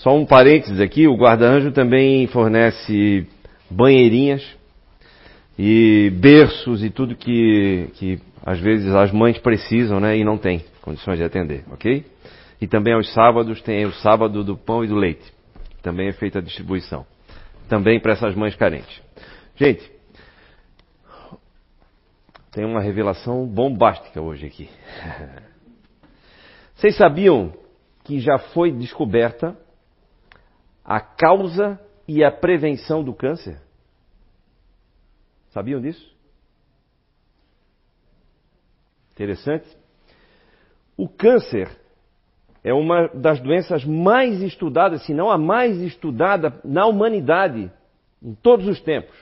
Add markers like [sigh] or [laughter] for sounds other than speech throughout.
só um parênteses aqui, o guarda-anjo também fornece banheirinhas e berços e tudo que, que às vezes as mães precisam, né, e não tem condições de atender, ok? E também aos sábados tem o sábado do pão e do leite. Também é feita a distribuição. Também para essas mães carentes. Gente, tem uma revelação bombástica hoje aqui. [laughs] Vocês sabiam que já foi descoberta a causa e a prevenção do câncer? Sabiam disso? Interessante. O câncer é uma das doenças mais estudadas, se não a mais estudada na humanidade em todos os tempos.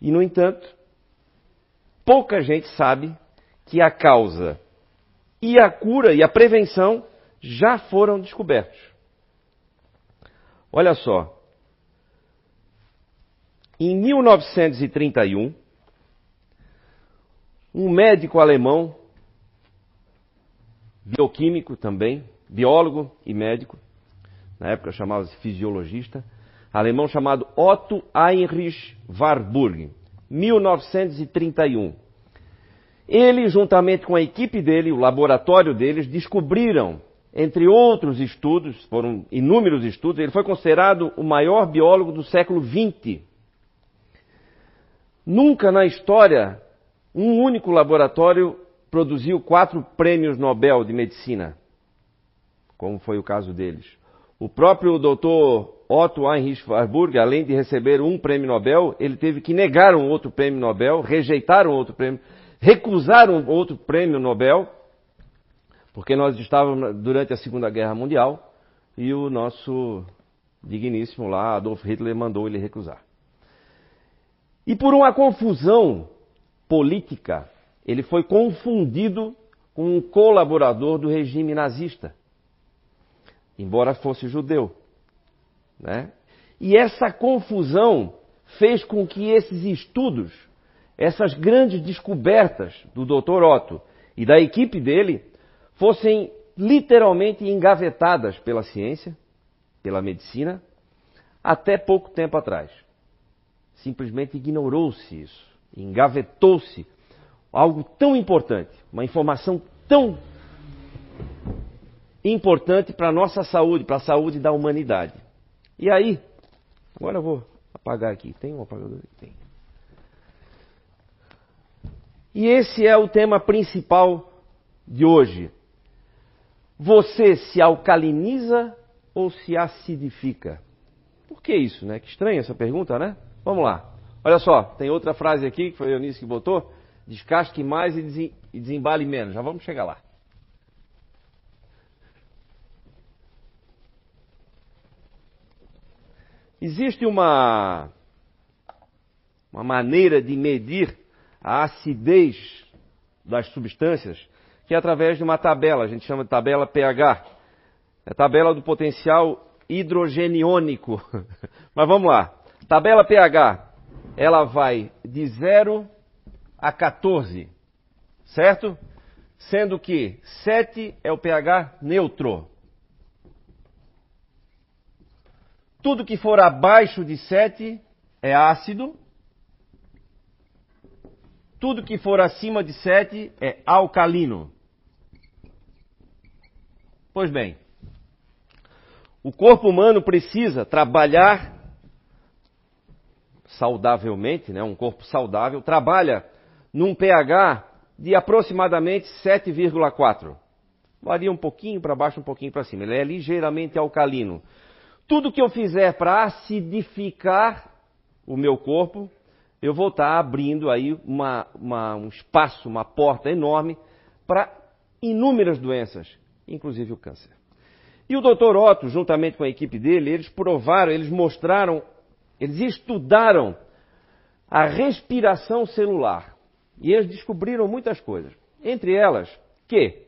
E, no entanto, pouca gente sabe que a causa e a cura e a prevenção já foram descobertos. Olha só. Em 1931, um médico alemão, bioquímico também, biólogo e médico, na época chamava-se fisiologista, alemão chamado Otto Heinrich Warburg, 1931. Ele, juntamente com a equipe dele, o laboratório deles, descobriram, entre outros estudos, foram inúmeros estudos, ele foi considerado o maior biólogo do século XX. Nunca na história um único laboratório produziu quatro prêmios Nobel de medicina, como foi o caso deles. O próprio doutor Otto Heinrich Warburg, além de receber um prêmio Nobel, ele teve que negar um outro prêmio Nobel, rejeitar um outro prêmio, recusar um outro prêmio Nobel, porque nós estávamos durante a Segunda Guerra Mundial e o nosso digníssimo lá, Adolf Hitler, mandou ele recusar. E por uma confusão política, ele foi confundido com um colaborador do regime nazista, embora fosse judeu. Né? E essa confusão fez com que esses estudos, essas grandes descobertas do Dr. Otto e da equipe dele, fossem literalmente engavetadas pela ciência, pela medicina, até pouco tempo atrás. Simplesmente ignorou-se isso, engavetou-se algo tão importante, uma informação tão importante para a nossa saúde, para a saúde da humanidade. E aí, agora eu vou apagar aqui. Tem um apagador? Tem. E esse é o tema principal de hoje. Você se alcaliniza ou se acidifica? Por que isso, né? Que estranha essa pergunta, né? Vamos lá. Olha só, tem outra frase aqui que foi a Eunice que botou. Descasque mais e desembale menos. Já vamos chegar lá. Existe uma, uma maneira de medir a acidez das substâncias que é através de uma tabela, a gente chama de tabela pH. É a tabela do potencial hidrogeniônico. [laughs] Mas vamos lá. Tabela pH, ela vai de 0 a 14, certo? Sendo que 7 é o pH neutro. Tudo que for abaixo de 7 é ácido. Tudo que for acima de 7 é alcalino. Pois bem, o corpo humano precisa trabalhar saudavelmente, né? um corpo saudável, trabalha num pH de aproximadamente 7,4. Varia um pouquinho para baixo, um pouquinho para cima. Ele é ligeiramente alcalino. Tudo que eu fizer para acidificar o meu corpo, eu vou estar abrindo aí uma, uma, um espaço, uma porta enorme para inúmeras doenças, inclusive o câncer. E o Dr. Otto, juntamente com a equipe dele, eles provaram, eles mostraram, eles estudaram a respiração celular. E eles descobriram muitas coisas. Entre elas, que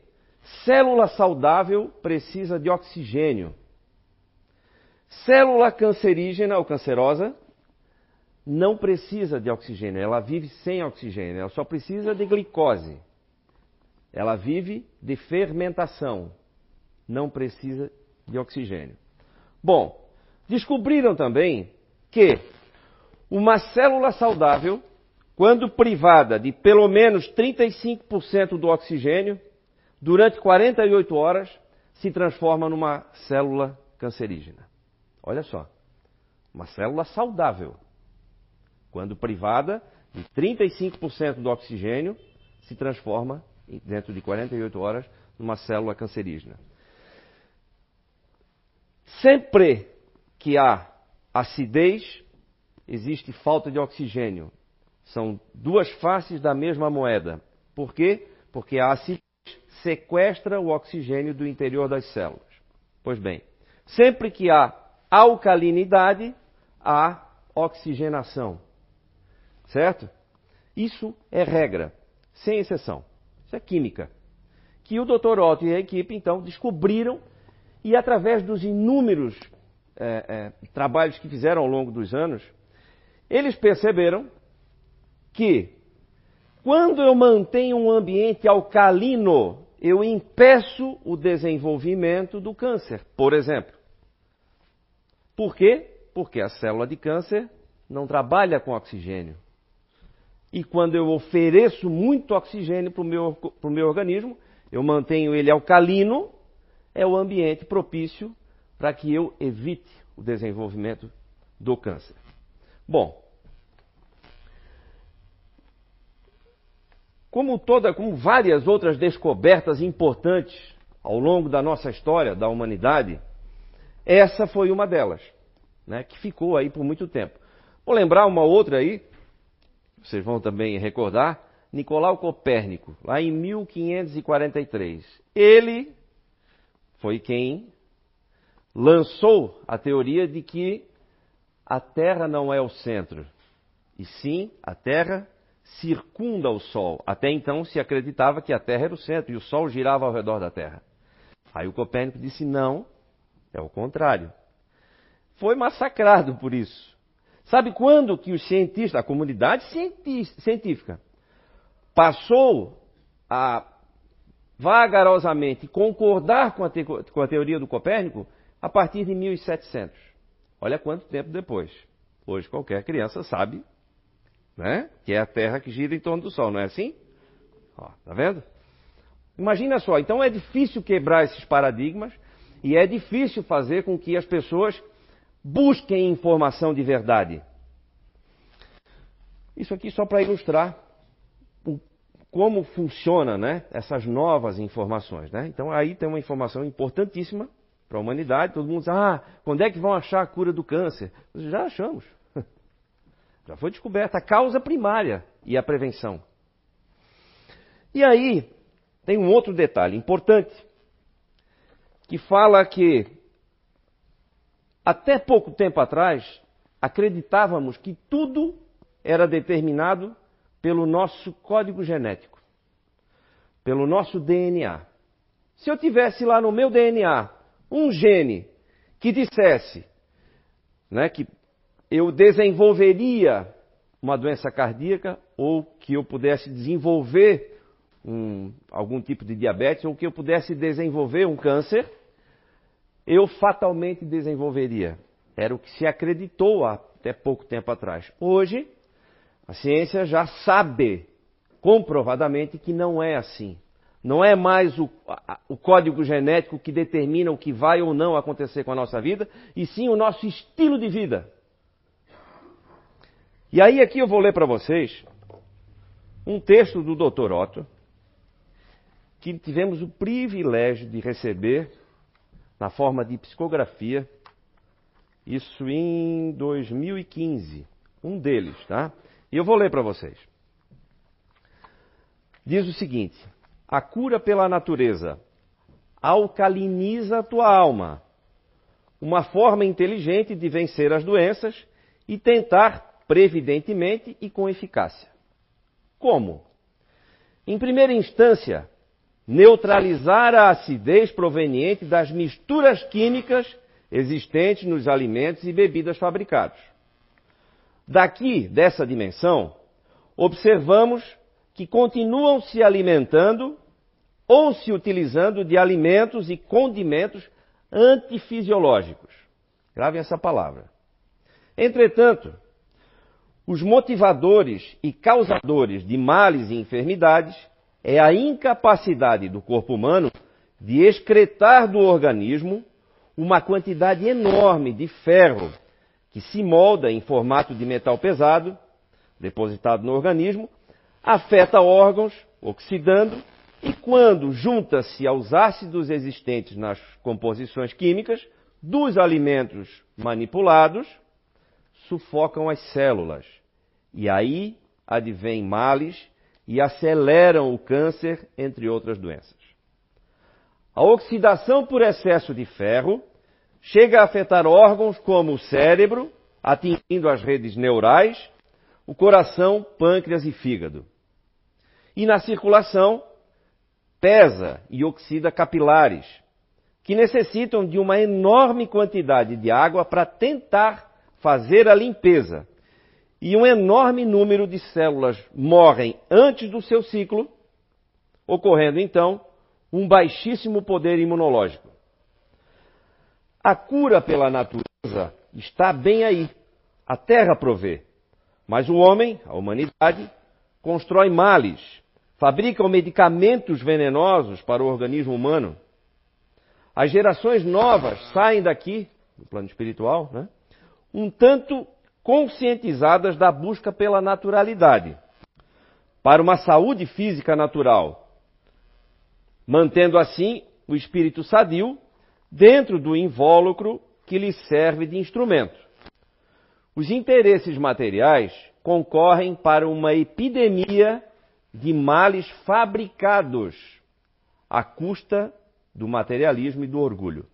célula saudável precisa de oxigênio. Célula cancerígena ou cancerosa não precisa de oxigênio, ela vive sem oxigênio, ela só precisa de glicose. Ela vive de fermentação, não precisa de oxigênio. Bom, descobriram também que uma célula saudável, quando privada de pelo menos 35% do oxigênio, durante 48 horas, se transforma numa célula cancerígena. Olha só, uma célula saudável, quando privada de 35% do oxigênio, se transforma, dentro de 48 horas, numa célula cancerígena. Sempre que há acidez, existe falta de oxigênio. São duas faces da mesma moeda. Por quê? Porque a acidez sequestra o oxigênio do interior das células. Pois bem, sempre que há alcalinidade, há oxigenação. Certo? Isso é regra, sem exceção. Isso é química. Que o Dr. Otto e a equipe, então, descobriram e, através dos inúmeros é, é, trabalhos que fizeram ao longo dos anos, eles perceberam que quando eu mantenho um ambiente alcalino, eu impeço o desenvolvimento do câncer, por exemplo. Por quê? Porque a célula de câncer não trabalha com oxigênio. E quando eu ofereço muito oxigênio para o meu, meu organismo, eu mantenho ele alcalino, é o ambiente propício para que eu evite o desenvolvimento do câncer. Bom, como toda, como várias outras descobertas importantes ao longo da nossa história, da humanidade, essa foi uma delas, né, que ficou aí por muito tempo. Vou lembrar uma outra aí, vocês vão também recordar, Nicolau Copérnico, lá em 1543. Ele foi quem lançou a teoria de que a Terra não é o centro, e sim a Terra circunda o Sol. Até então se acreditava que a Terra era o centro e o Sol girava ao redor da Terra. Aí o Copérnico disse: não, é o contrário. Foi massacrado por isso. Sabe quando que os cientistas, a comunidade científica, passou a vagarosamente concordar com a, te com a teoria do Copérnico? A partir de 1700. Olha quanto tempo depois. Hoje qualquer criança sabe né? que é a Terra que gira em torno do Sol, não é assim? Ó, tá vendo? Imagina só, então é difícil quebrar esses paradigmas e é difícil fazer com que as pessoas busquem informação de verdade. Isso aqui só para ilustrar como funciona né, essas novas informações. Né? Então aí tem uma informação importantíssima para a humanidade. Todo mundo diz, ah, quando é que vão achar a cura do câncer? Já achamos. [laughs] Já foi descoberta a causa primária e a prevenção. E aí, tem um outro detalhe importante, que fala que até pouco tempo atrás acreditávamos que tudo era determinado pelo nosso código genético, pelo nosso DNA. Se eu tivesse lá no meu DNA um gene que dissesse né, que eu desenvolveria uma doença cardíaca ou que eu pudesse desenvolver um, algum tipo de diabetes ou que eu pudesse desenvolver um câncer, eu fatalmente desenvolveria. Era o que se acreditou até pouco tempo atrás. Hoje, a ciência já sabe comprovadamente que não é assim. Não é mais o, o, código genético que determina o que vai ou não acontecer com a nossa vida, e sim o nosso estilo de vida. E aí aqui eu vou ler para vocês um texto do Dr. Otto, que tivemos o privilégio de receber na forma de psicografia, isso em 2015, um deles, tá? E eu vou ler para vocês. Diz o seguinte: a cura pela natureza alcaliniza a tua alma, uma forma inteligente de vencer as doenças e tentar previdentemente e com eficácia. Como? Em primeira instância, neutralizar a acidez proveniente das misturas químicas existentes nos alimentos e bebidas fabricados. Daqui, dessa dimensão, observamos que continuam se alimentando ou se utilizando de alimentos e condimentos antifisiológicos. Gravem essa palavra. Entretanto, os motivadores e causadores de males e enfermidades é a incapacidade do corpo humano de excretar do organismo uma quantidade enorme de ferro que se molda em formato de metal pesado, depositado no organismo, afeta órgãos, oxidando, e quando junta-se aos ácidos existentes nas composições químicas dos alimentos manipulados, sufocam as células. E aí advêm males e aceleram o câncer, entre outras doenças. A oxidação por excesso de ferro chega a afetar órgãos como o cérebro, atingindo as redes neurais, o coração, pâncreas e fígado. E na circulação, pesa e oxida capilares, que necessitam de uma enorme quantidade de água para tentar fazer a limpeza e um enorme número de células morrem antes do seu ciclo, ocorrendo então um baixíssimo poder imunológico. A cura pela natureza está bem aí. A terra provê. Mas o homem, a humanidade, constrói males, fabrica medicamentos venenosos para o organismo humano. As gerações novas saem daqui, no plano espiritual, né, um tanto conscientizadas da busca pela naturalidade, para uma saúde física natural, mantendo assim o espírito sadio dentro do invólucro que lhe serve de instrumento. Os interesses materiais concorrem para uma epidemia de males fabricados à custa do materialismo e do orgulho.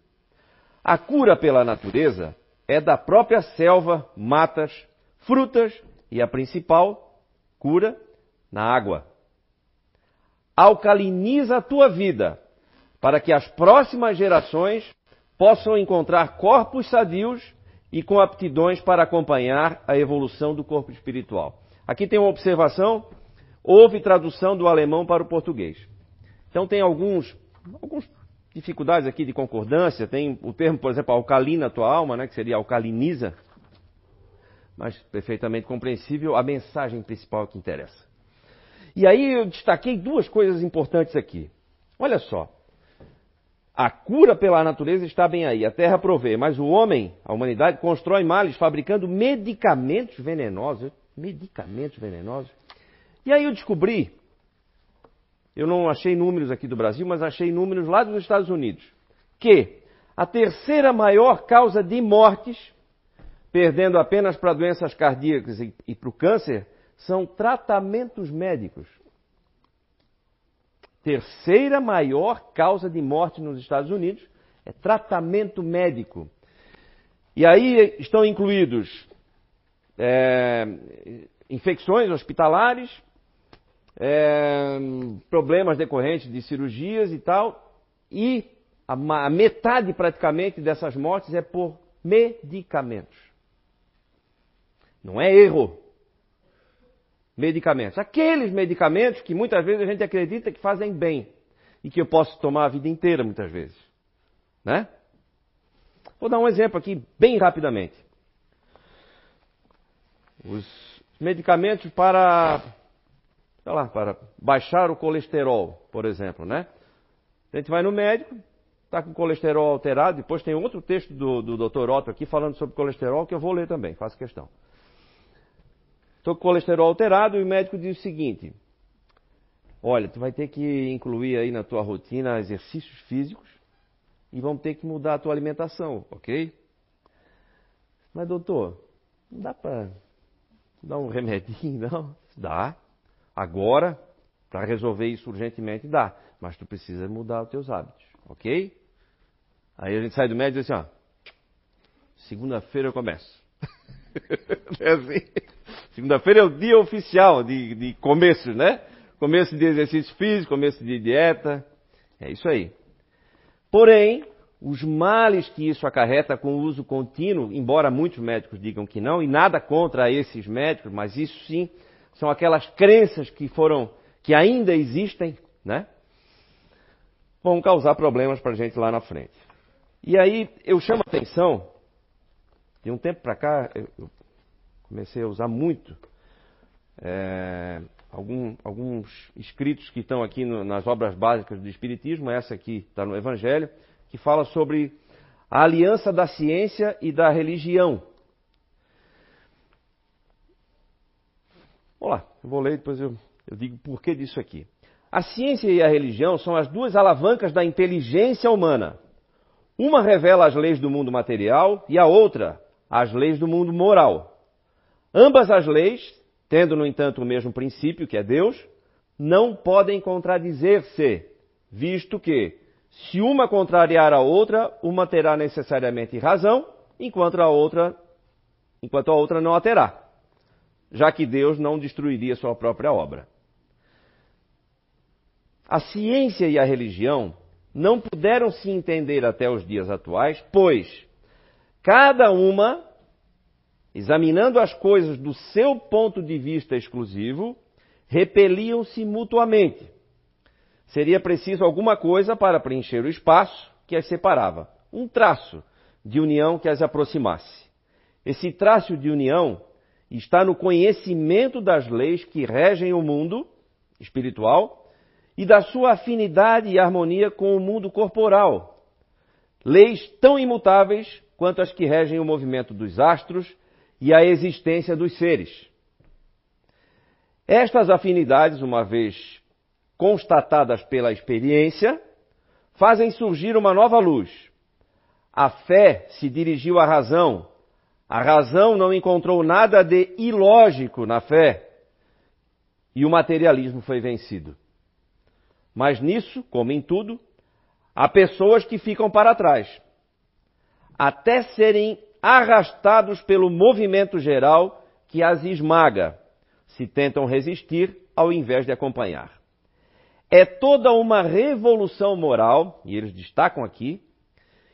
A cura pela natureza é da própria selva, matas, frutas e a principal cura na água. Alcaliniza a tua vida para que as próximas gerações possam encontrar corpos sadios e com aptidões para acompanhar a evolução do corpo espiritual. Aqui tem uma observação: houve tradução do alemão para o português. Então tem alguns, alguns dificuldades aqui de concordância. Tem o termo, por exemplo, alcalina tua alma, né, que seria alcaliniza. Mas perfeitamente compreensível a mensagem principal que interessa. E aí eu destaquei duas coisas importantes aqui. Olha só. A cura pela natureza está bem aí, a terra provê, mas o homem, a humanidade, constrói males fabricando medicamentos venenosos. Medicamentos venenosos. E aí eu descobri eu não achei números aqui do Brasil, mas achei números lá dos Estados Unidos, que a terceira maior causa de mortes, perdendo apenas para doenças cardíacas e, e para o câncer, são tratamentos médicos. Terceira maior causa de morte nos Estados Unidos é tratamento médico. E aí estão incluídos é, infecções hospitalares, é, problemas decorrentes de cirurgias e tal, e a, a metade praticamente dessas mortes é por medicamentos. Não é erro. Medicamentos. Aqueles medicamentos que muitas vezes a gente acredita que fazem bem e que eu posso tomar a vida inteira muitas vezes. Né? Vou dar um exemplo aqui bem rapidamente. Os medicamentos para sei lá, para baixar o colesterol, por exemplo, né? A gente vai no médico, está com colesterol alterado, depois tem outro texto do, do Dr. Otto aqui falando sobre colesterol que eu vou ler também, faço questão. Estou com colesterol alterado e o médico diz o seguinte: olha, tu vai ter que incluir aí na tua rotina exercícios físicos e vamos ter que mudar a tua alimentação, ok? Mas doutor, não dá para dar um remedinho, não? Dá. Agora, para resolver isso urgentemente, dá. Mas tu precisa mudar os teus hábitos, ok? Aí a gente sai do médico e diz assim, ó, segunda-feira eu começo. [laughs] é assim. Segunda-feira é o dia oficial de, de começo, né? Começo de exercício físico, começo de dieta. É isso aí. Porém, os males que isso acarreta com o uso contínuo, embora muitos médicos digam que não, e nada contra esses médicos, mas isso sim são aquelas crenças que foram, que ainda existem, né? Vão causar problemas para a gente lá na frente. E aí eu chamo a atenção, de um tempo para cá, eu comecei a usar muito é, algum, alguns escritos que estão aqui no, nas obras básicas do Espiritismo, essa aqui está no Evangelho, que fala sobre a aliança da ciência e da religião. Vamos lá, eu vou ler e depois eu, eu digo por que disso aqui. A ciência e a religião são as duas alavancas da inteligência humana. Uma revela as leis do mundo material e a outra as leis do mundo moral. Ambas as leis, tendo no entanto o mesmo princípio, que é Deus, não podem contradizer-se, visto que, se uma contrariar a outra, uma terá necessariamente razão, enquanto a outra, enquanto a outra não a terá, já que Deus não destruiria sua própria obra. A ciência e a religião não puderam se entender até os dias atuais, pois cada uma, examinando as coisas do seu ponto de vista exclusivo, repeliam-se mutuamente. Seria preciso alguma coisa para preencher o espaço que as separava, um traço de união que as aproximasse. Esse traço de união está no conhecimento das leis que regem o mundo espiritual e da sua afinidade e harmonia com o mundo corporal. Leis tão imutáveis quanto as que regem o movimento dos astros e a existência dos seres. Estas afinidades, uma vez constatadas pela experiência, fazem surgir uma nova luz. A fé se dirigiu à razão. A razão não encontrou nada de ilógico na fé. E o materialismo foi vencido. Mas nisso, como em tudo, há pessoas que ficam para trás, até serem arrastados pelo movimento geral que as esmaga, se tentam resistir ao invés de acompanhar. É toda uma revolução moral, e eles destacam aqui,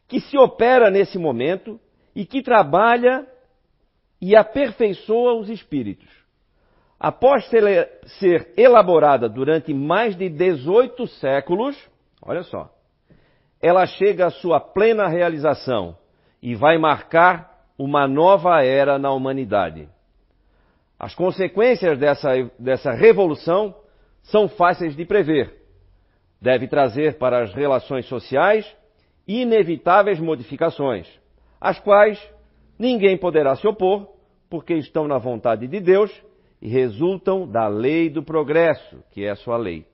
que se opera nesse momento e que trabalha e aperfeiçoa os espíritos após ser elaborada durante mais de 18 séculos, olha só, ela chega à sua plena realização e vai marcar uma nova era na humanidade. As consequências dessa, dessa revolução são fáceis de prever. Deve trazer para as relações sociais inevitáveis modificações, às quais ninguém poderá se opor, porque estão na vontade de Deus e resultam da lei do progresso, que é a sua lei.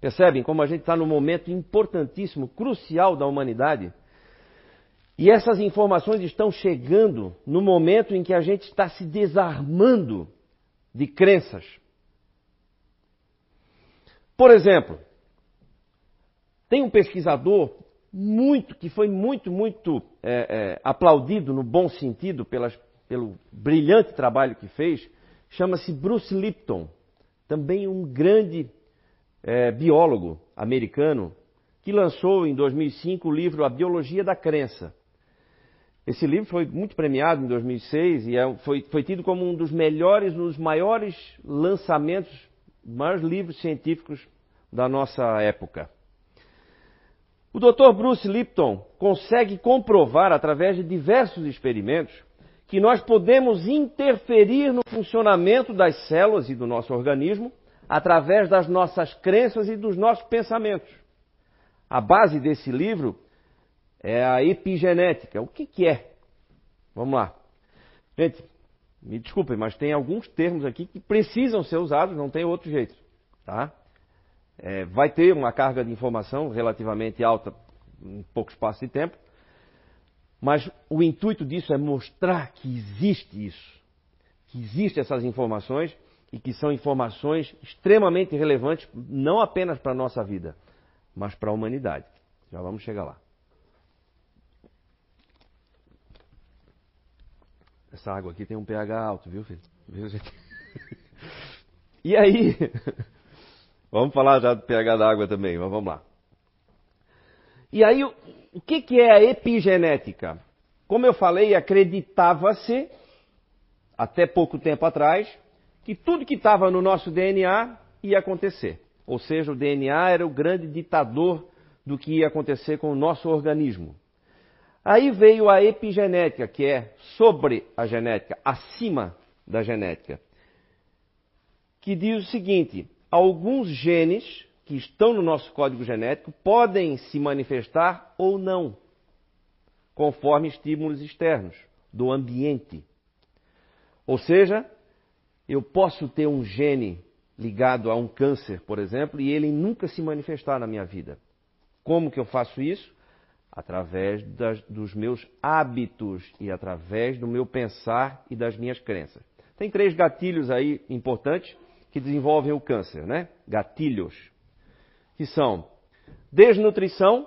Percebem como a gente está num momento importantíssimo, crucial da humanidade? E essas informações estão chegando no momento em que a gente está se desarmando de crenças. Por exemplo, tem um pesquisador muito que foi muito, muito é, é, aplaudido no bom sentido pelas, pelo brilhante trabalho que fez, chama-se Bruce Lipton, também um grande é, biólogo americano, que lançou em 2005 o livro A Biologia da Crença. Esse livro foi muito premiado em 2006 e é, foi, foi tido como um dos melhores, um dos maiores lançamentos, maiores livros científicos da nossa época. O Dr. Bruce Lipton consegue comprovar, através de diversos experimentos, que nós podemos interferir no funcionamento das células e do nosso organismo através das nossas crenças e dos nossos pensamentos. A base desse livro é a epigenética. O que, que é? Vamos lá. Gente, me desculpem, mas tem alguns termos aqui que precisam ser usados, não tem outro jeito. Tá? É, vai ter uma carga de informação relativamente alta em pouco espaço de tempo, mas o intuito disso é mostrar que existe isso, que existem essas informações e que são informações extremamente relevantes, não apenas para a nossa vida, mas para a humanidade. Já vamos chegar lá. Essa água aqui tem um pH alto, viu, filho? [laughs] E aí, [laughs] vamos falar já do pH da água também, mas vamos lá. E aí, o que, que é a epigenética? Como eu falei, acreditava-se, até pouco tempo atrás, que tudo que estava no nosso DNA ia acontecer. Ou seja, o DNA era o grande ditador do que ia acontecer com o nosso organismo. Aí veio a epigenética, que é sobre a genética, acima da genética, que diz o seguinte: alguns genes que estão no nosso código genético podem se manifestar ou não, conforme estímulos externos do ambiente. Ou seja, eu posso ter um gene ligado a um câncer, por exemplo, e ele nunca se manifestar na minha vida. Como que eu faço isso? Através das, dos meus hábitos e através do meu pensar e das minhas crenças. Tem três gatilhos aí importantes que desenvolvem o câncer, né? Gatilhos. Que são desnutrição.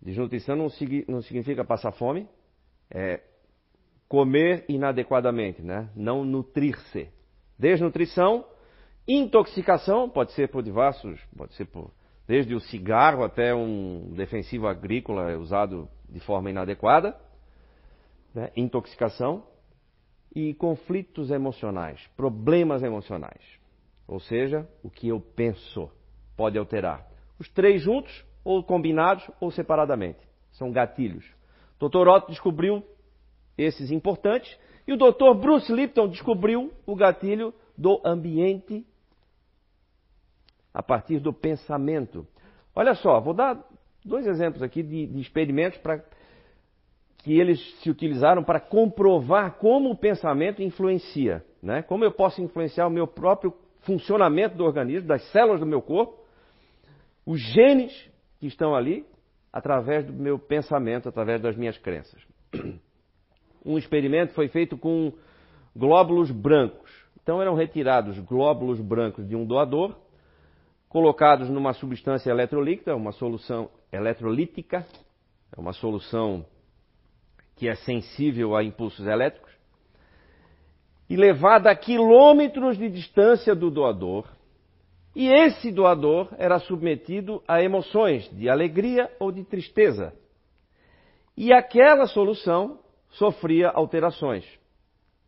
Desnutrição não, não significa passar fome. É comer inadequadamente, né? Não nutrir-se. Desnutrição, intoxicação, pode ser por diversos, pode ser por desde o cigarro até um defensivo agrícola usado de forma inadequada, né? intoxicação e conflitos emocionais, problemas emocionais. Ou seja, o que eu penso pode alterar. Os três juntos, ou combinados, ou separadamente. São gatilhos. Dr. Otto descobriu esses importantes e o Dr. Bruce Lipton descobriu o gatilho do ambiente a partir do pensamento. Olha só, vou dar dois exemplos aqui de, de experimentos para que eles se utilizaram para comprovar como o pensamento influencia, né? Como eu posso influenciar o meu próprio funcionamento do organismo, das células do meu corpo, os genes que estão ali, através do meu pensamento, através das minhas crenças. [clears throat] Um experimento foi feito com glóbulos brancos. Então eram retirados glóbulos brancos de um doador, colocados numa substância eletrolítica, uma solução eletrolítica, é uma solução que é sensível a impulsos elétricos, e levada a quilômetros de distância do doador. E esse doador era submetido a emoções de alegria ou de tristeza. E aquela solução sofria alterações,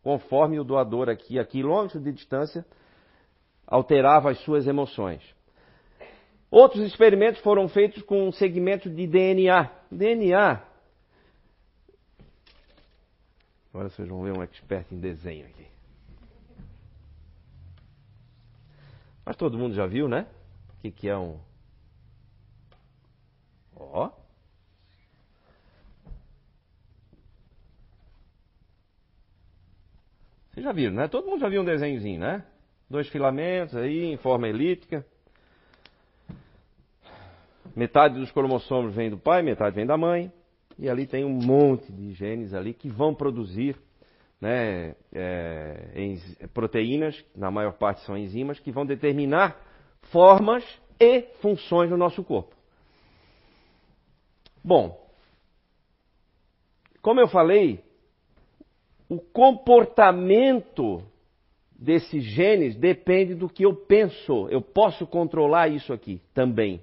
conforme o doador aqui a quilômetros de distância alterava as suas emoções. Outros experimentos foram feitos com segmentos de DNA. DNA Agora vocês vão ver um expert em desenho aqui. Mas todo mundo já viu, né? O que, que é um. Ó. Vocês já viram, né? Todo mundo já viu um desenhozinho, né? Dois filamentos aí em forma elíptica. Metade dos cromossomos vem do pai, metade vem da mãe. E ali tem um monte de genes ali que vão produzir né, é, proteínas, na maior parte são enzimas, que vão determinar formas e funções do nosso corpo. Bom, como eu falei, o comportamento desses genes depende do que eu penso. Eu posso controlar isso aqui também.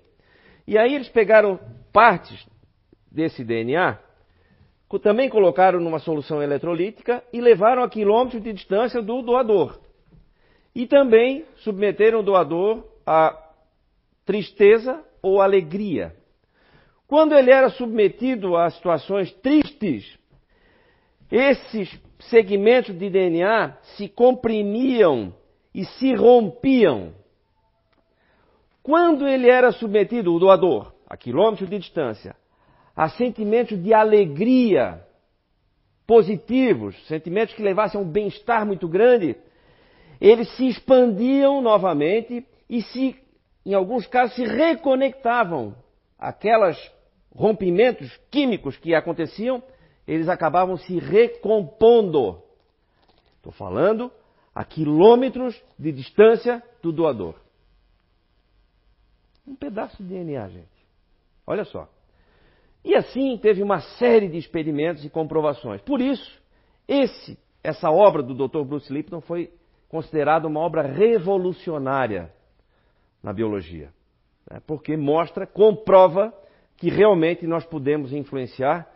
E aí eles pegaram partes desse DNA, também colocaram numa solução eletrolítica e levaram a quilômetros de distância do doador. E também submeteram o doador a tristeza ou alegria. Quando ele era submetido a situações tristes, esses segmentos de DNA se comprimiam e se rompiam. Quando ele era submetido, o doador, a quilômetros de distância, a sentimentos de alegria positivos, sentimentos que levassem a um bem-estar muito grande, eles se expandiam novamente e se, em alguns casos, se reconectavam. Aquelas rompimentos químicos que aconteciam, eles acabavam se recompondo. Estou falando a quilômetros de distância do doador. Um pedaço de DNA, gente. Olha só. E assim teve uma série de experimentos e comprovações. Por isso, esse, essa obra do Dr. Bruce Lipton foi considerada uma obra revolucionária na biologia, né? porque mostra, comprova que realmente nós podemos influenciar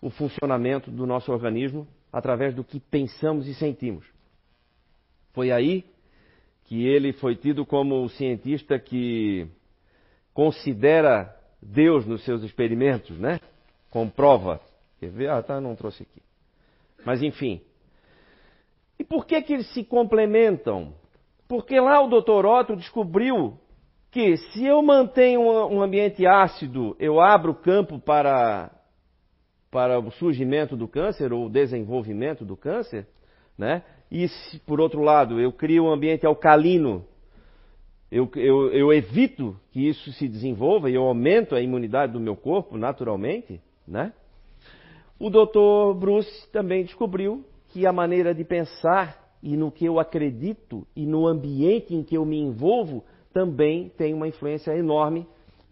o funcionamento do nosso organismo através do que pensamos e sentimos. Foi aí que ele foi tido como o cientista que considera Deus nos seus experimentos, né? Comprova. Quer ver? Ah, tá, não trouxe aqui. Mas enfim. E por que que eles se complementam? Porque lá o Dr. Otto descobriu que se eu mantenho um ambiente ácido, eu abro campo para, para o surgimento do câncer ou o desenvolvimento do câncer, né? E se, por outro lado, eu crio um ambiente alcalino, eu, eu, eu evito que isso se desenvolva e eu aumento a imunidade do meu corpo naturalmente, né? O Dr. Bruce também descobriu que a maneira de pensar e no que eu acredito e no ambiente em que eu me envolvo também tem uma influência enorme,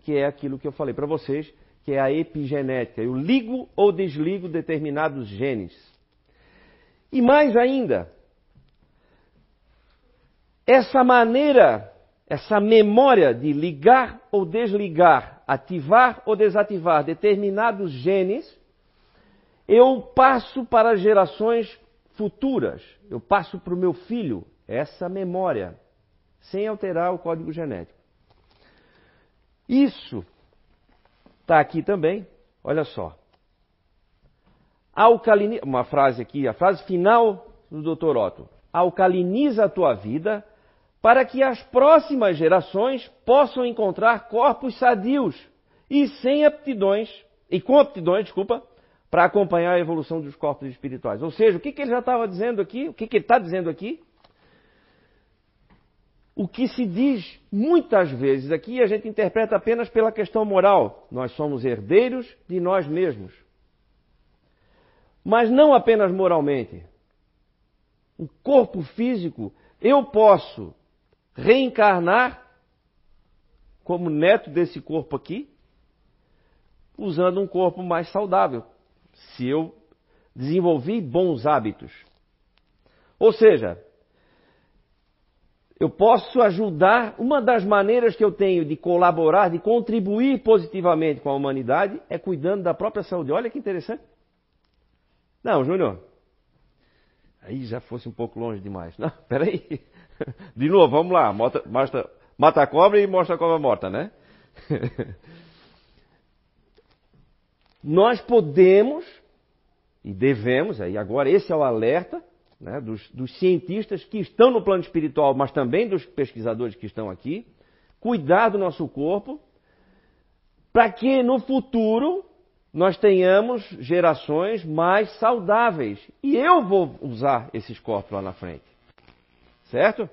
que é aquilo que eu falei para vocês, que é a epigenética. Eu ligo ou desligo determinados genes. E mais ainda, essa maneira, essa memória de ligar ou desligar, ativar ou desativar determinados genes, eu passo para gerações futuras, eu passo para o meu filho essa memória, sem alterar o código genético. Isso está aqui também, olha só. Alcalini... Uma frase aqui, a frase final do Dr. Otto. Alcaliniza a tua vida para que as próximas gerações possam encontrar corpos sadios e sem aptidões, e com aptidões, desculpa, para acompanhar a evolução dos corpos espirituais. Ou seja, o que, que ele já estava dizendo aqui? O que, que ele está dizendo aqui? O que se diz muitas vezes aqui a gente interpreta apenas pela questão moral. Nós somos herdeiros de nós mesmos. Mas não apenas moralmente. O corpo físico, eu posso reencarnar como neto desse corpo aqui, usando um corpo mais saudável, se eu desenvolvi bons hábitos. Ou seja, eu posso ajudar, uma das maneiras que eu tenho de colaborar, de contribuir positivamente com a humanidade é cuidando da própria saúde. Olha que interessante. Não, Júnior, aí já fosse um pouco longe demais. Não, [laughs] peraí. De novo, vamos lá. Mata, mata, a cobra e mostra a cobra morta, né? [laughs] Nós podemos e devemos, aí agora esse é o alerta né, dos, dos cientistas que estão no plano espiritual, mas também dos pesquisadores que estão aqui, cuidar do nosso corpo, para que no futuro nós tenhamos gerações mais saudáveis. E eu vou usar esses corpos lá na frente. Certo?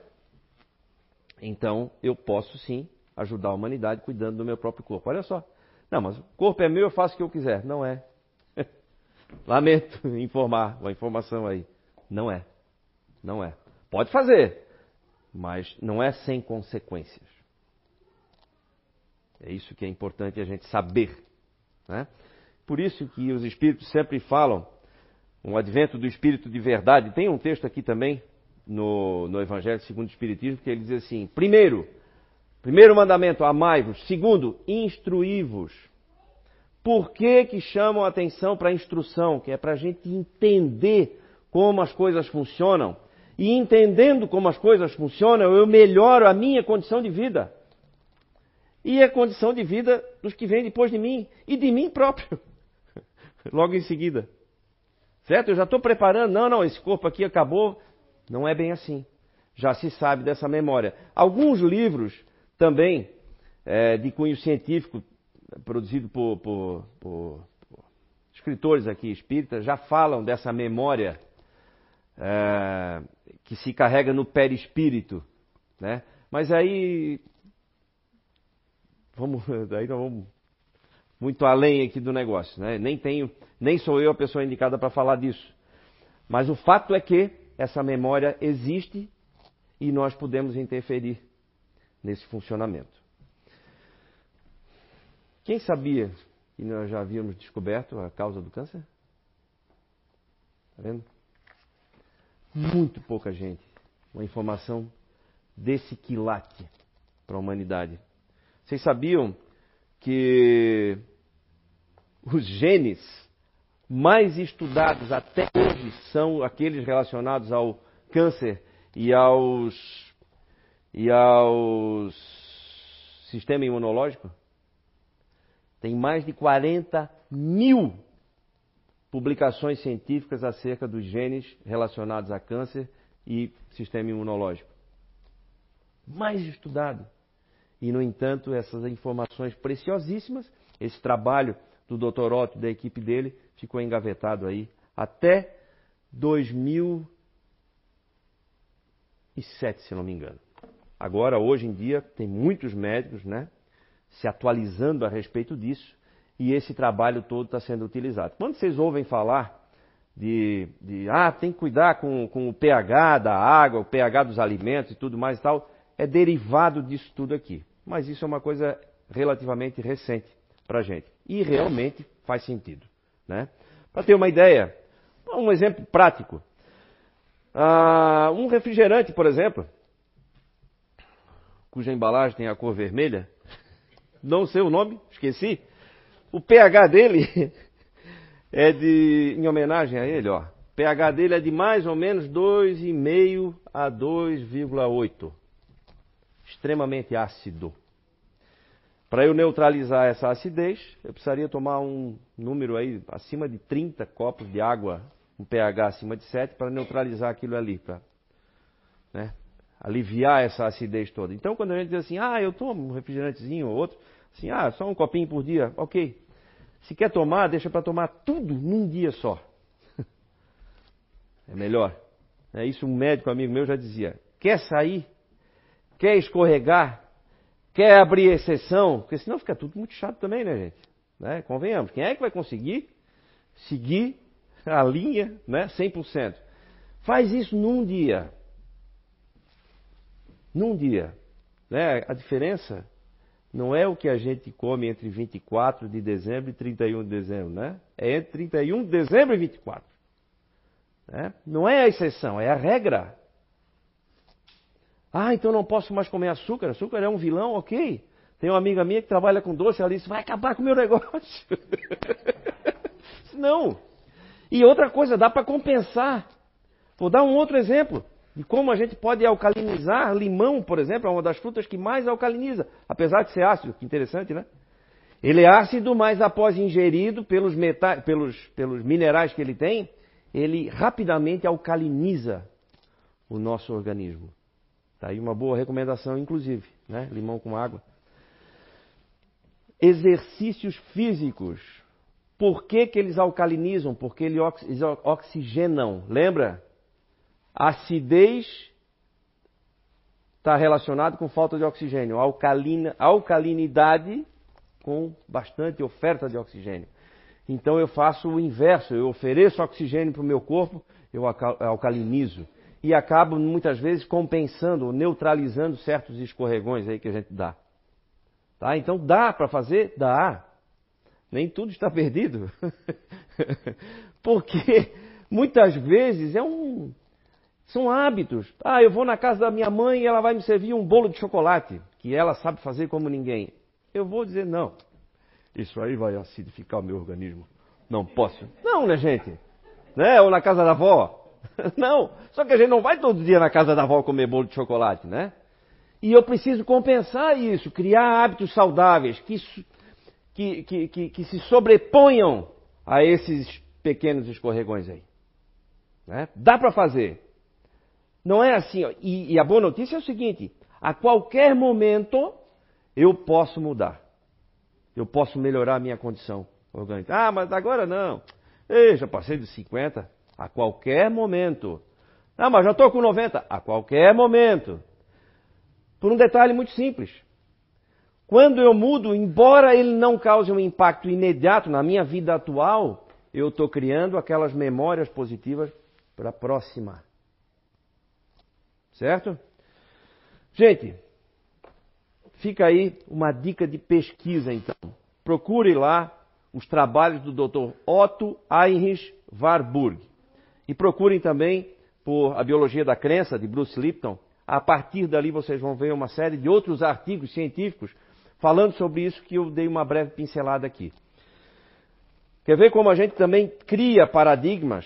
Então eu posso sim ajudar a humanidade cuidando do meu próprio corpo. Olha só. Não, mas o corpo é meu, eu faço o que eu quiser. Não é. [laughs] Lamento informar uma informação aí. Não é. Não é. Pode fazer, mas não é sem consequências. É isso que é importante a gente saber. Né? Por isso que os espíritos sempre falam, um advento do espírito de verdade. Tem um texto aqui também no, no Evangelho segundo o Espiritismo que ele diz assim: primeiro, primeiro mandamento, amai-vos. Segundo, instruí-vos. Por que, que chamam a atenção para a instrução? Que é para a gente entender como as coisas funcionam. E entendendo como as coisas funcionam, eu melhoro a minha condição de vida. E a condição de vida dos que vêm depois de mim. E de mim próprio. Logo em seguida. Certo? Eu já estou preparando. Não, não, esse corpo aqui acabou. Não é bem assim. Já se sabe dessa memória. Alguns livros também, é, de cunho científico, produzido por, por, por, por escritores aqui espíritas, já falam dessa memória é, que se carrega no perispírito, né? Mas aí vamos, [laughs] daí nós vamos muito além aqui do negócio, né? Nem tenho, nem sou eu a pessoa indicada para falar disso. Mas o fato é que essa memória existe e nós podemos interferir nesse funcionamento. Quem sabia que nós já havíamos descoberto a causa do câncer? Está vendo? muito pouca gente. Uma informação desse quilate para a humanidade. Vocês sabiam que os genes mais estudados até hoje são aqueles relacionados ao câncer e aos e aos sistema imunológico? tem mais de 40 mil publicações científicas acerca dos genes relacionados a câncer e sistema imunológico. Mais estudado. E, no entanto, essas informações preciosíssimas, esse trabalho do Dr. Otto da equipe dele ficou engavetado aí até 2007, se não me engano. Agora, hoje em dia, tem muitos médicos, né, se atualizando a respeito disso e esse trabalho todo está sendo utilizado. Quando vocês ouvem falar de, de, ah, tem que cuidar com, com o pH da água, o pH dos alimentos e tudo mais e tal, é derivado disso tudo aqui. Mas isso é uma coisa relativamente recente para a gente. E realmente faz sentido. Né? Para ter uma ideia, um exemplo prático. Ah, um refrigerante, por exemplo, cuja embalagem tem a cor vermelha, não sei o nome, esqueci. O pH dele [laughs] é de, em homenagem a ele, ó. PH dele é de mais ou menos 2,5 a 2,8. Extremamente ácido. Para eu neutralizar essa acidez, eu precisaria tomar um número aí acima de 30 copos de água, um pH acima de 7, para neutralizar aquilo ali, para né, aliviar essa acidez toda. Então, quando a gente diz assim, ah, eu tomo um refrigerantezinho ou outro, assim, ah, só um copinho por dia, ok. Se quer tomar, deixa para tomar tudo num dia só. [laughs] É melhor. É isso um médico amigo meu já dizia. Quer sair? Quer escorregar? Quer abrir exceção? Porque senão fica tudo muito chato também, né, gente? Né? Convenhamos. Quem é que vai conseguir seguir a linha né, 100%? Faz isso num dia. Num dia. Né? A diferença não é o que a gente come entre 24 de dezembro e 31 de dezembro, né? É entre 31 de dezembro e 24. Né? Não é a exceção, é a regra. Ah, então não posso mais comer açúcar. Açúcar é um vilão, ok. Tem uma amiga minha que trabalha com doce, ela disse, vai acabar com o meu negócio. [laughs] não. E outra coisa, dá para compensar. Vou dar um outro exemplo de como a gente pode alcalinizar. Limão, por exemplo, é uma das frutas que mais alcaliniza, apesar de ser ácido. Que interessante, né? Ele é ácido, mas após ingerido pelos, metais, pelos, pelos minerais que ele tem, ele rapidamente alcaliniza o nosso organismo. Tá aí uma boa recomendação, inclusive, né? Limão com água. Exercícios físicos. Por que, que eles alcalinizam? Porque eles oxigenam. Lembra? Acidez está relacionado com falta de oxigênio. Alcalina, alcalinidade com bastante oferta de oxigênio. Então eu faço o inverso, eu ofereço oxigênio para o meu corpo, eu alcalinizo. E acabo muitas vezes compensando, neutralizando certos escorregões aí que a gente dá. Tá? Então dá para fazer? Dá. Nem tudo está perdido. [laughs] Porque muitas vezes é um, são hábitos. Ah, eu vou na casa da minha mãe e ela vai me servir um bolo de chocolate, que ela sabe fazer como ninguém. Eu vou dizer não. Isso aí vai acidificar o meu organismo. Não posso. Não, né, gente? Né? Ou na casa da avó. [laughs] Não. Só que a gente não vai todo dia na casa da avó comer bolo de chocolate, né? E eu preciso compensar isso, criar hábitos saudáveis que, que, que, que, que se sobreponham a esses pequenos escorregões aí. Né? Dá para fazer. Não é assim. Ó. E, e a boa notícia é o seguinte: a qualquer momento eu posso mudar. Eu posso melhorar a minha condição orgânica. Ah, mas agora não. Ei, já passei dos 50. A qualquer momento. Ah, mas já estou com 90. A qualquer momento. Por um detalhe muito simples. Quando eu mudo, embora ele não cause um impacto imediato na minha vida atual, eu estou criando aquelas memórias positivas para a próxima. Certo? Gente, fica aí uma dica de pesquisa então. Procure lá os trabalhos do Dr. Otto Heinrich Warburg. E procurem também por A Biologia da Crença, de Bruce Lipton. A partir dali vocês vão ver uma série de outros artigos científicos falando sobre isso que eu dei uma breve pincelada aqui. Quer ver como a gente também cria paradigmas?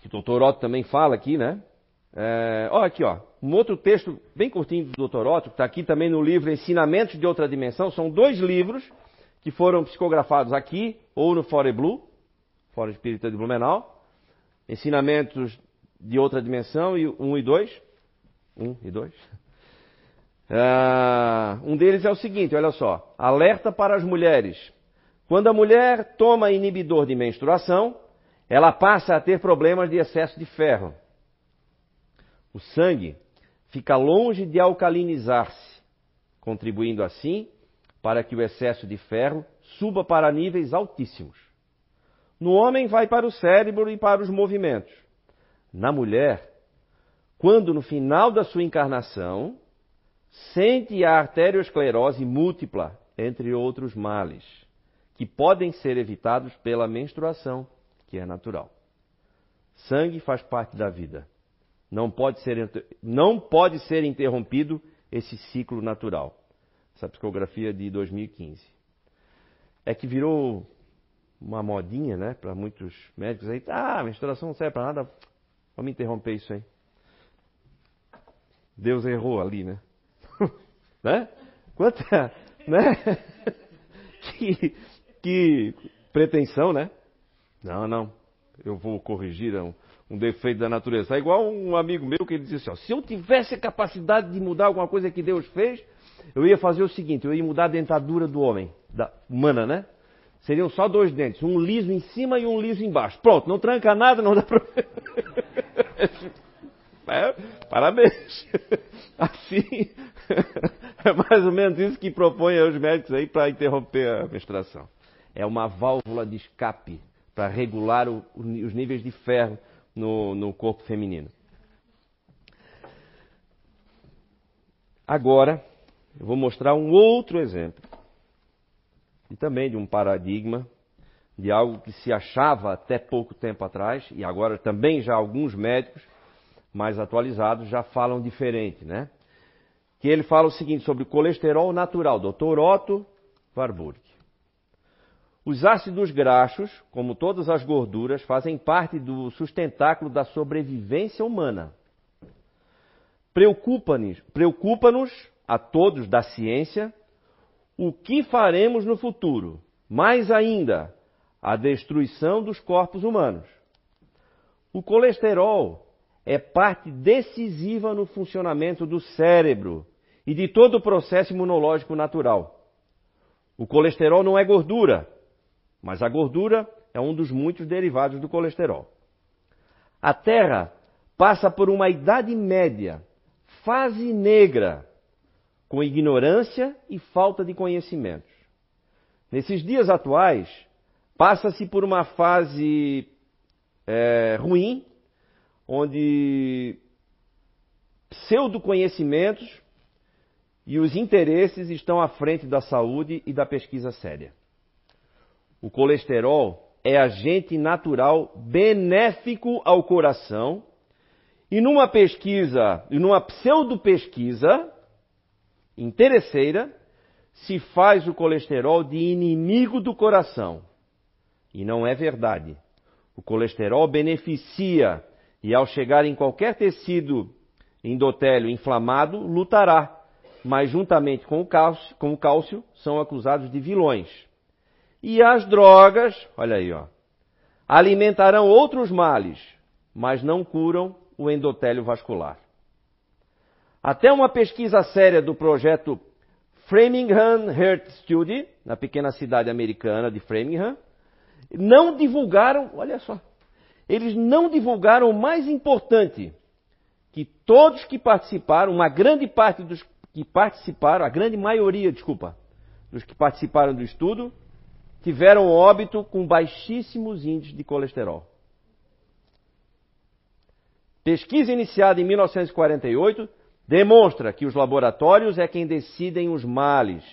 Que o Dr. Otto também fala aqui, né? É, olha aqui, ó, um outro texto bem curtinho do Dr. Otto, que está aqui também no livro Ensinamentos de Outra Dimensão. São dois livros que foram psicografados aqui ou no Fore Blue, Fora Espírita de Blumenau, ensinamentos de outra dimensão, e um e dois. Um e dois. Uh, [laughs] um deles é o seguinte, olha só. Alerta para as mulheres. Quando a mulher toma inibidor de menstruação, ela passa a ter problemas de excesso de ferro. O sangue fica longe de alcalinizar-se, contribuindo assim para que o excesso de ferro suba para níveis altíssimos. No homem, vai para o cérebro e para os movimentos. Na mulher, quando no final da sua encarnação, sente a arteriosclerose múltipla, entre outros males, que podem ser evitados pela menstruação, que é natural. Sangue faz parte da vida. Não pode ser, não pode ser interrompido esse ciclo natural. Essa psicografia de 2015. É que virou uma modinha, né, para muitos médicos aí. Ah, menstruação não serve para nada. Vamos interromper isso aí. Deus errou ali, né? [laughs] né? Quanta, né? [laughs] que, que pretensão, né? Não, não. Eu vou corrigir um, um defeito da natureza. É igual um amigo meu que ele disse assim: ó, se eu tivesse a capacidade de mudar alguma coisa que Deus fez, eu ia fazer o seguinte: eu ia mudar a dentadura do homem, da humana, né? Seriam só dois dentes, um liso em cima e um liso embaixo. Pronto, não tranca nada, não dá problema. [laughs] É, parabéns. [laughs] Assim, é mais ou menos isso que propõem os médicos aí para interromper a menstruação. É uma válvula de escape para regular o, os níveis de ferro no, no corpo feminino. Agora, eu vou mostrar um outro exemplo e também de um paradigma de algo que se achava até pouco tempo atrás, e agora também já alguns médicos mais atualizados já falam diferente, né? Que ele fala o seguinte sobre o colesterol natural, Dr. Otto Warburg. Os ácidos graxos, como todas as gorduras, fazem parte do sustentáculo da sobrevivência humana. Preocupa-nos preocupa a todos da ciência o que faremos no futuro. Mais ainda, a destruição dos corpos humanos. O colesterol é parte decisiva no funcionamento do cérebro e de todo o processo imunológico natural. O colesterol não é gordura, mas a gordura é um dos muitos derivados do colesterol. A Terra passa por uma idade média, fase negra, com ignorância e falta de conhecimentos. Nesses dias atuais, passa-se por uma fase é, ruim, onde pseudo-conhecimentos e os interesses estão à frente da saúde e da pesquisa séria. O colesterol é agente natural benéfico ao coração e numa pesquisa, numa pseudo-pesquisa, interesseira se faz o colesterol de inimigo do coração. E não é verdade. O colesterol beneficia e, ao chegar em qualquer tecido endotélio inflamado, lutará, mas juntamente com o cálcio, com o cálcio são acusados de vilões. E as drogas, olha aí, ó, alimentarão outros males, mas não curam o endotélio vascular. Até uma pesquisa séria do projeto Framingham Heart Study, na pequena cidade americana de Framingham, não divulgaram, olha só, eles não divulgaram o mais importante, que todos que participaram, uma grande parte dos que participaram, a grande maioria, desculpa, dos que participaram do estudo, tiveram óbito com baixíssimos índices de colesterol. Pesquisa iniciada em 1948 demonstra que os laboratórios é quem decidem os males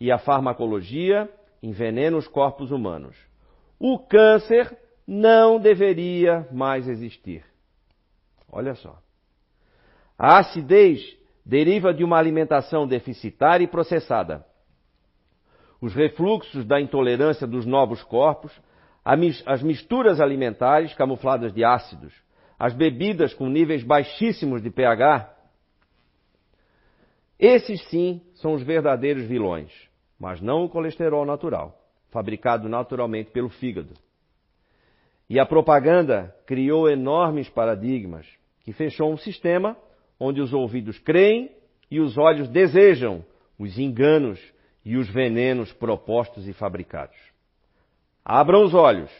e a farmacologia envenena os corpos humanos. O câncer não deveria mais existir. Olha só. A acidez deriva de uma alimentação deficitária e processada. Os refluxos da intolerância dos novos corpos, as misturas alimentares camufladas de ácidos, as bebidas com níveis baixíssimos de pH, esses sim são os verdadeiros vilões. mas não o colesterol natural, fabricado naturalmente pelo fígado. E a propaganda criou enormes paradigmas que fechou um sistema onde os ouvidos creem e os olhos desejam os enganos e os venenos propostos e fabricados. Abram os olhos,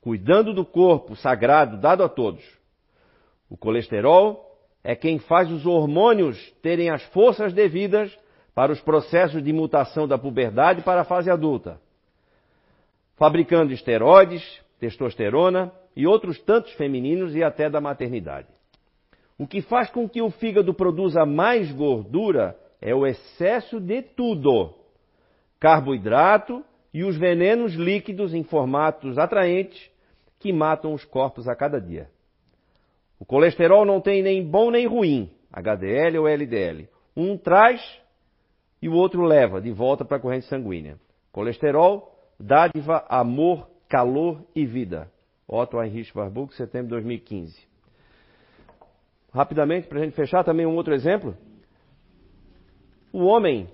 cuidando do corpo sagrado dado a todos. O colesterol é quem faz os hormônios terem as forças devidas para os processos de mutação da puberdade para a fase adulta, fabricando esteroides, testosterona e outros tantos femininos e até da maternidade. O que faz com que o fígado produza mais gordura é o excesso de tudo: carboidrato e os venenos líquidos em formatos atraentes que matam os corpos a cada dia. O colesterol não tem nem bom nem ruim, HDL ou LDL. Um traz e o outro leva de volta para a corrente sanguínea. Colesterol, dádiva, amor, calor e vida. Otto Heinrich Warburg, setembro de 2015. Rapidamente, para a gente fechar, também um outro exemplo. O homem,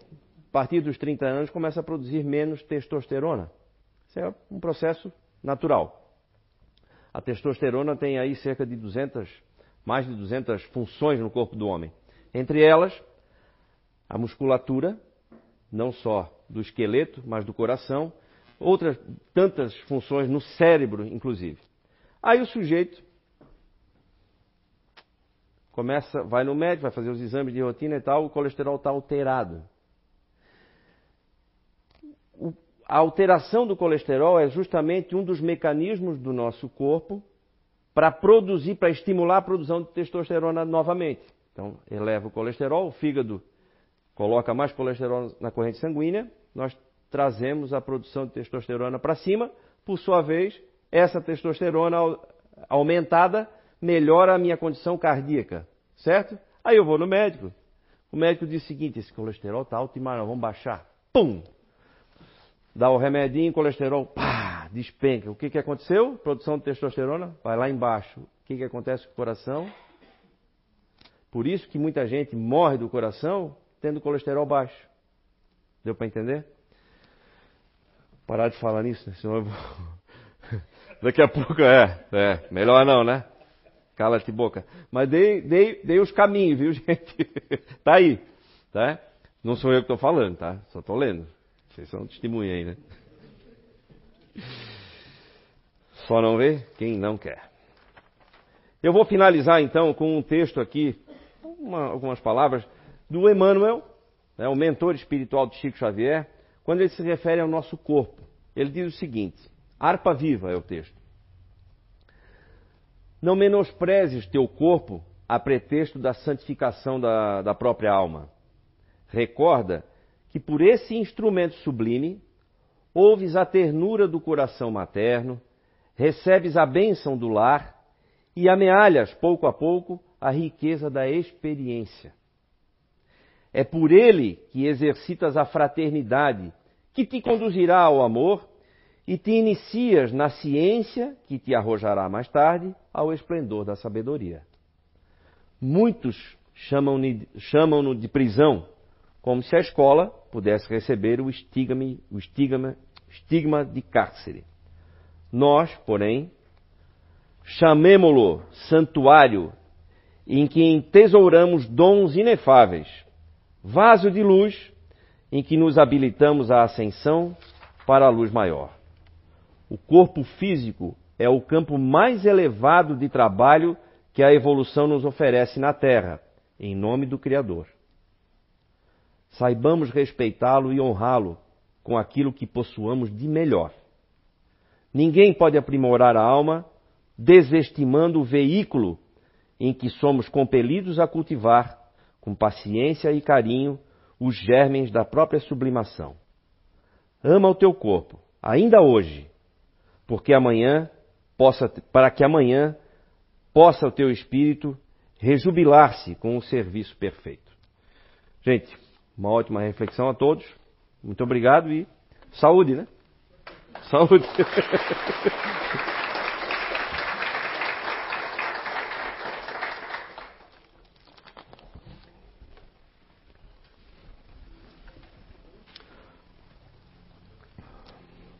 a partir dos 30 anos, começa a produzir menos testosterona. Isso é um processo natural. A testosterona tem aí cerca de 200, mais de 200 funções no corpo do homem. Entre elas, a musculatura, não só do esqueleto, mas do coração, outras tantas funções no cérebro, inclusive. Aí o sujeito começa, vai no médico, vai fazer os exames de rotina e tal, o colesterol está alterado. O, a alteração do colesterol é justamente um dos mecanismos do nosso corpo para produzir, para estimular a produção de testosterona novamente. Então, eleva o colesterol, o fígado coloca mais colesterol na corrente sanguínea, nós trazemos a produção de testosterona para cima, por sua vez, essa testosterona aumentada melhora a minha condição cardíaca, certo? Aí eu vou no médico. O médico diz o seguinte: esse colesterol está alto demais, vamos baixar. Pum! Dá o remedinho, colesterol, pá, despenca. O que, que aconteceu? Produção de testosterona vai lá embaixo. O que, que acontece com o coração? Por isso que muita gente morre do coração tendo colesterol baixo. Deu para entender? Parar de falar nisso, né? senão eu vou. [laughs] Daqui a pouco é, é, melhor não, né? Cala-te boca. Mas dei, dei, dei os caminhos, viu, [laughs] gente? tá aí, tá? Não sou eu que estou falando, tá? Só estou lendo. Vocês são testemunha aí, né? Só não vê quem não quer. Eu vou finalizar então com um texto aqui, uma, algumas palavras do Emmanuel, né, o mentor espiritual de Chico Xavier, quando ele se refere ao nosso corpo. Ele diz o seguinte: harpa viva é o texto. Não menosprezes teu corpo a pretexto da santificação da, da própria alma. Recorda que por esse instrumento sublime ouves a ternura do coração materno, recebes a bênção do lar e amealhas pouco a pouco a riqueza da experiência. É por ele que exercitas a fraternidade, que te conduzirá ao amor, e te inicias na ciência, que te arrojará mais tarde ao esplendor da sabedoria. Muitos chamam-no chamam de prisão, como se a escola pudesse receber o estigma, o estigma, estigma de cárcere. Nós, porém, chamemo-lo santuário, em que entesouramos dons inefáveis, vaso de luz em que nos habilitamos à ascensão para a luz maior. O corpo físico é o campo mais elevado de trabalho que a evolução nos oferece na Terra, em nome do Criador. Saibamos respeitá-lo e honrá-lo com aquilo que possuamos de melhor. Ninguém pode aprimorar a alma desestimando o veículo em que somos compelidos a cultivar com paciência e carinho, os germes da própria sublimação. Ama o teu corpo, ainda hoje, porque amanhã possa, para que amanhã possa o teu espírito rejubilar-se com o serviço perfeito. Gente, uma ótima reflexão a todos. Muito obrigado e saúde, né? Saúde.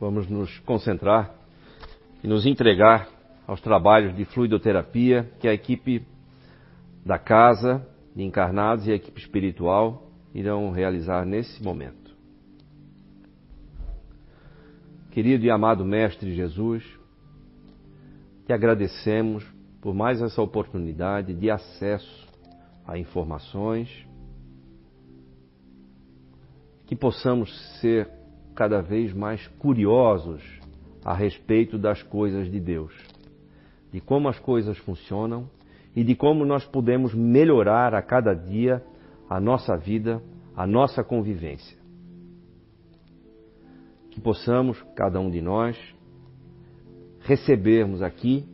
vamos nos concentrar e nos entregar aos trabalhos de fluidoterapia que a equipe da casa de encarnados e a equipe espiritual irão realizar nesse momento. Querido e amado Mestre Jesus, te agradecemos por mais essa oportunidade de acesso a informações, que possamos ser cada vez mais curiosos a respeito das coisas de Deus, de como as coisas funcionam e de como nós podemos melhorar a cada dia a nossa vida, a nossa convivência. Que possamos, cada um de nós, recebermos aqui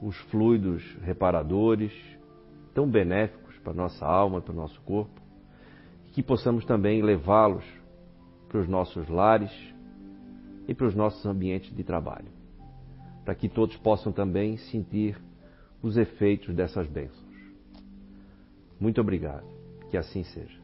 os fluidos reparadores, tão benéficos para a nossa alma, para o nosso corpo, que possamos também levá-los para os nossos lares e para os nossos ambientes de trabalho, para que todos possam também sentir os efeitos dessas bênçãos. Muito obrigado, que assim seja.